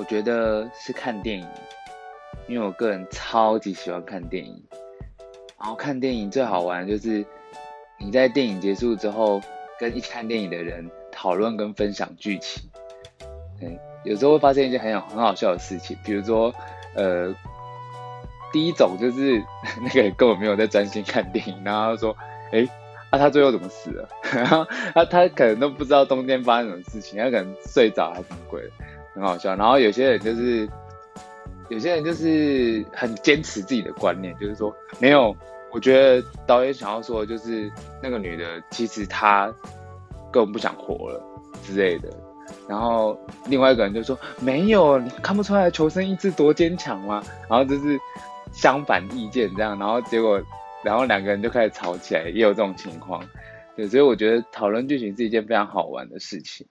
我觉得是看电影，因为我个人超级喜欢看电影。然后看电影最好玩就是你在电影结束之后，跟一起看电影的人讨论跟分享剧情。嗯，有时候会发现一件很有很好笑的事情，比如说，呃，第一种就是 那个人根本没有在专心看电影，然后说，哎，啊他最后怎么死了？然后他他可能都不知道中间发生什么事情，他可能睡着还是什么鬼，很好笑。然后有些人就是。有些人就是很坚持自己的观念，就是说没有。我觉得导演想要说就是那个女的其实她根本不想活了之类的。然后另外一个人就说没有，你看不出来求生意志多坚强吗？然后就是相反意见这样，然后结果然后两个人就开始吵起来，也有这种情况。对，所以我觉得讨论剧情是一件非常好玩的事情。